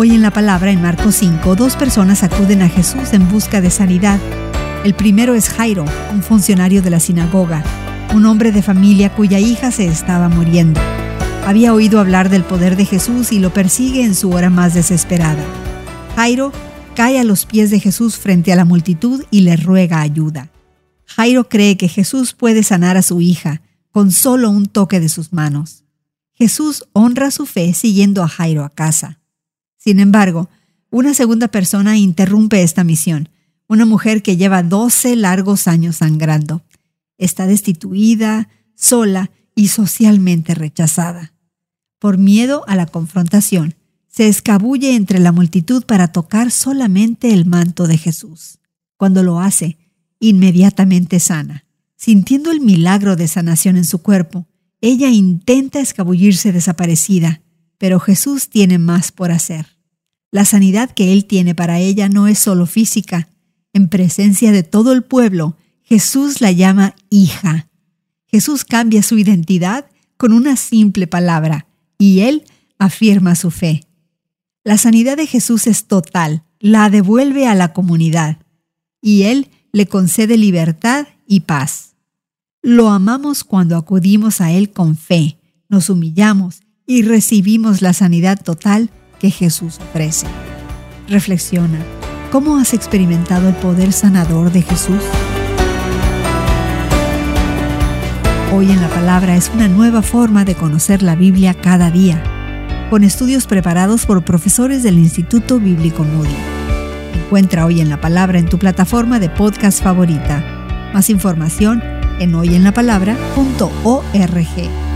Hoy en la palabra, en Marcos 5, dos personas acuden a Jesús en busca de sanidad. El primero es Jairo, un funcionario de la sinagoga, un hombre de familia cuya hija se estaba muriendo. Había oído hablar del poder de Jesús y lo persigue en su hora más desesperada. Jairo cae a los pies de Jesús frente a la multitud y le ruega ayuda. Jairo cree que Jesús puede sanar a su hija con solo un toque de sus manos. Jesús honra su fe siguiendo a Jairo a casa. Sin embargo, una segunda persona interrumpe esta misión, una mujer que lleva 12 largos años sangrando. Está destituida, sola y socialmente rechazada. Por miedo a la confrontación, se escabulle entre la multitud para tocar solamente el manto de Jesús. Cuando lo hace, inmediatamente sana. Sintiendo el milagro de sanación en su cuerpo, ella intenta escabullirse desaparecida, pero Jesús tiene más por hacer. La sanidad que Él tiene para ella no es solo física. En presencia de todo el pueblo, Jesús la llama hija. Jesús cambia su identidad con una simple palabra y Él afirma su fe. La sanidad de Jesús es total, la devuelve a la comunidad y Él le concede libertad y paz. Lo amamos cuando acudimos a Él con fe, nos humillamos y recibimos la sanidad total que Jesús ofrece. Reflexiona, ¿cómo has experimentado el poder sanador de Jesús? Hoy en la palabra es una nueva forma de conocer la Biblia cada día, con estudios preparados por profesores del Instituto Bíblico Moody. Encuentra Hoy en la Palabra en tu plataforma de podcast favorita. Más información en hoyenlapalabra.org.